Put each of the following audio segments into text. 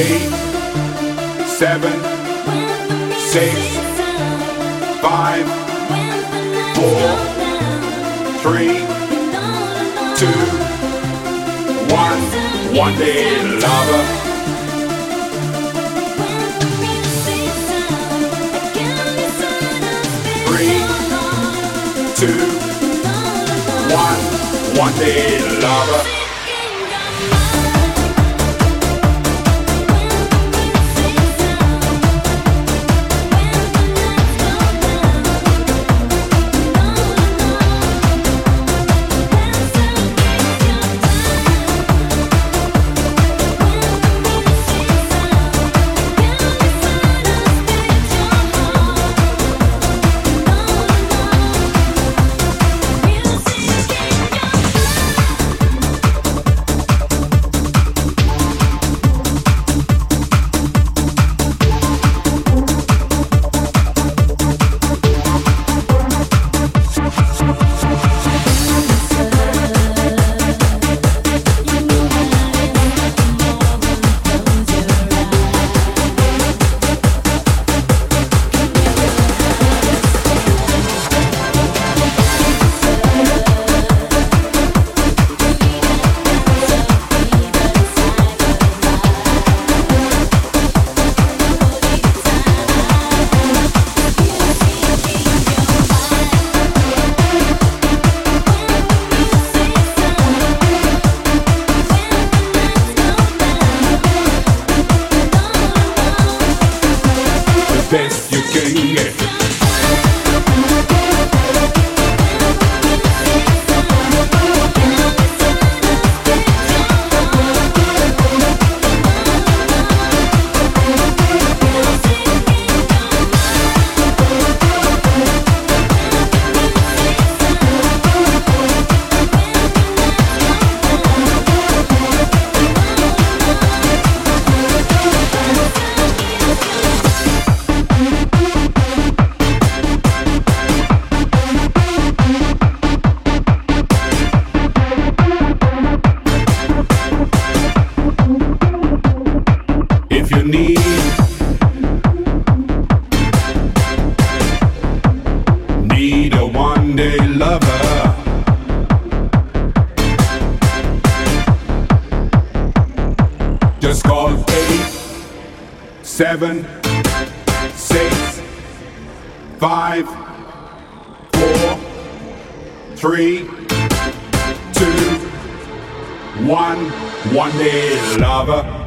Eight, seven, six, five, four, three, two, one. One day lover. Three, two, one. One day lover. Seven six five four three two one one day lover.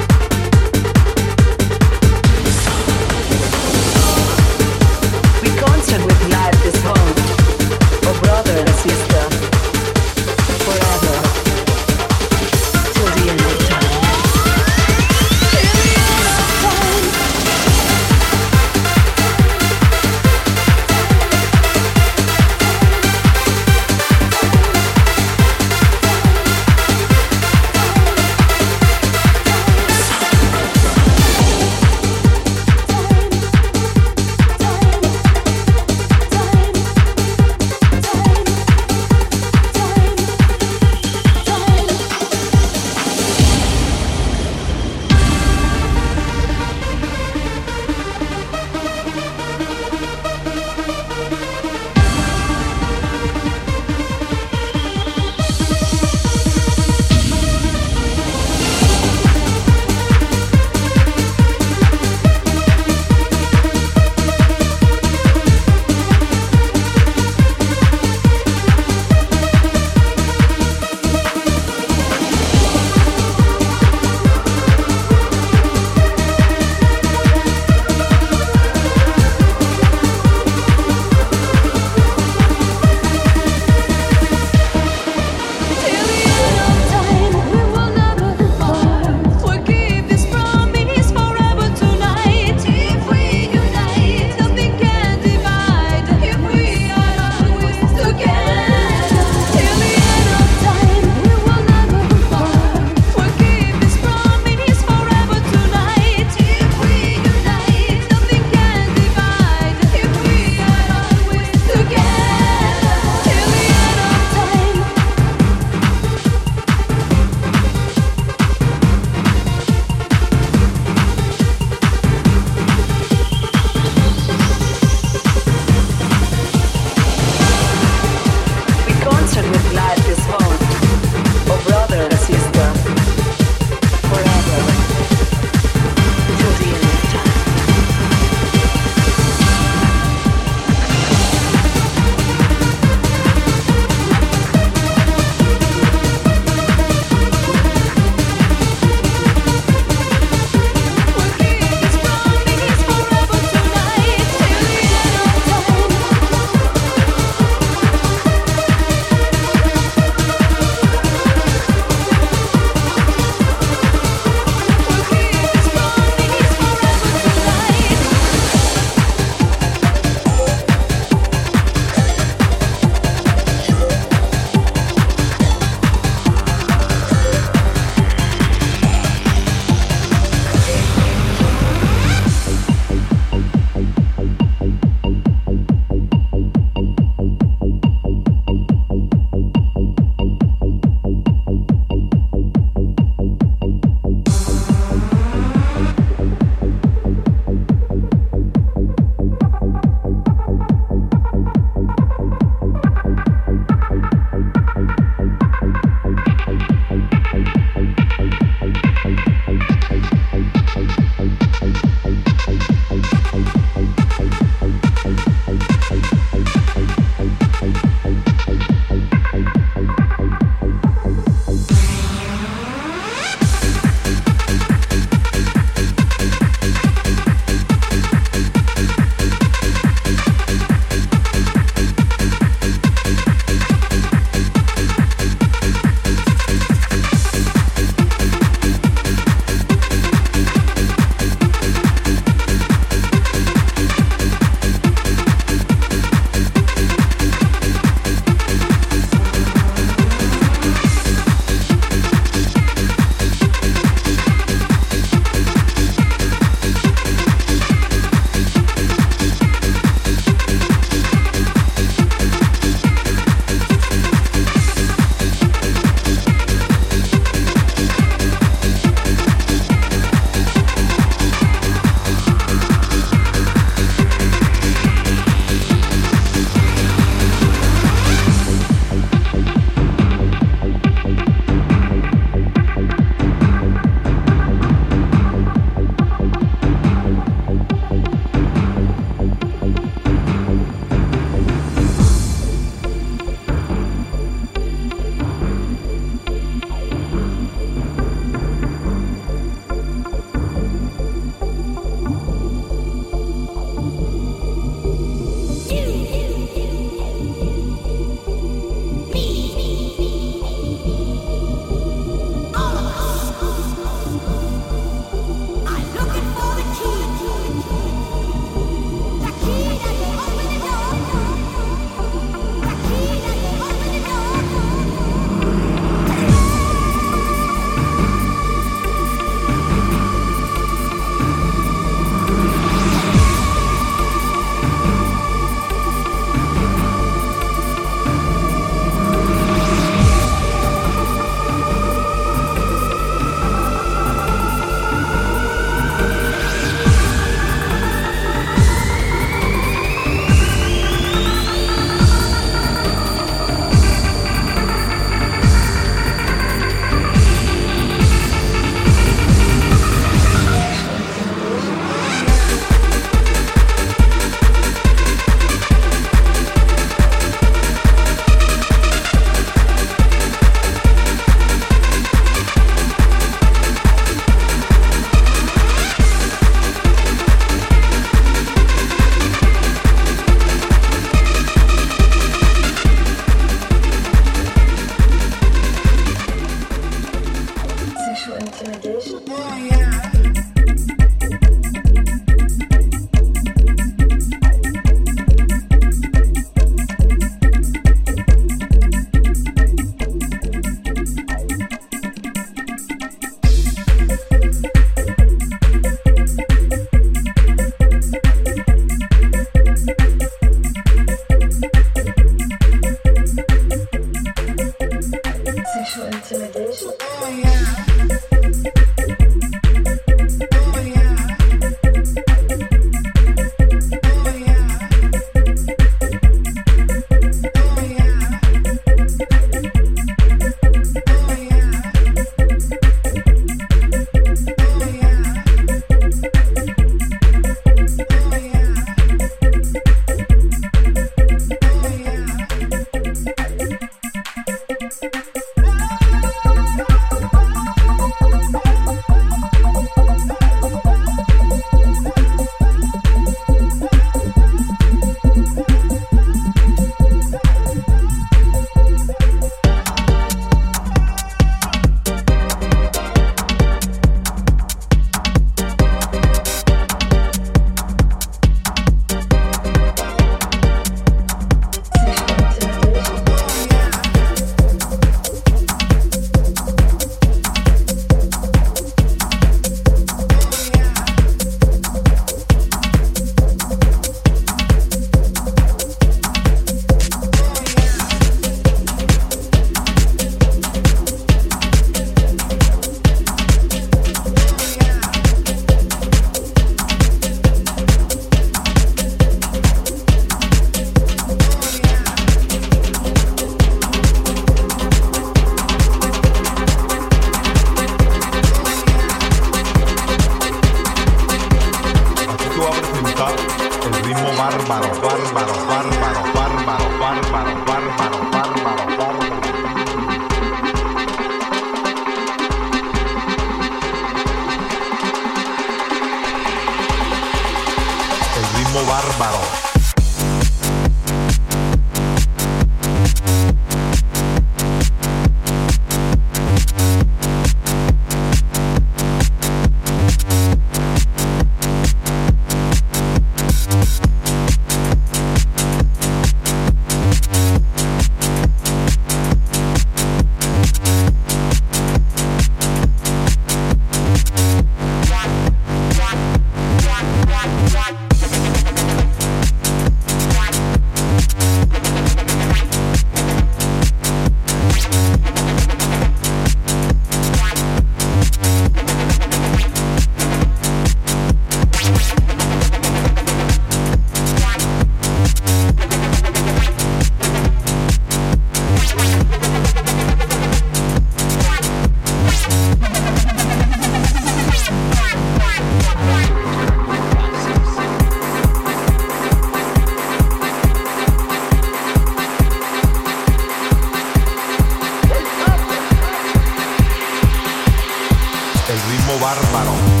bárbaro.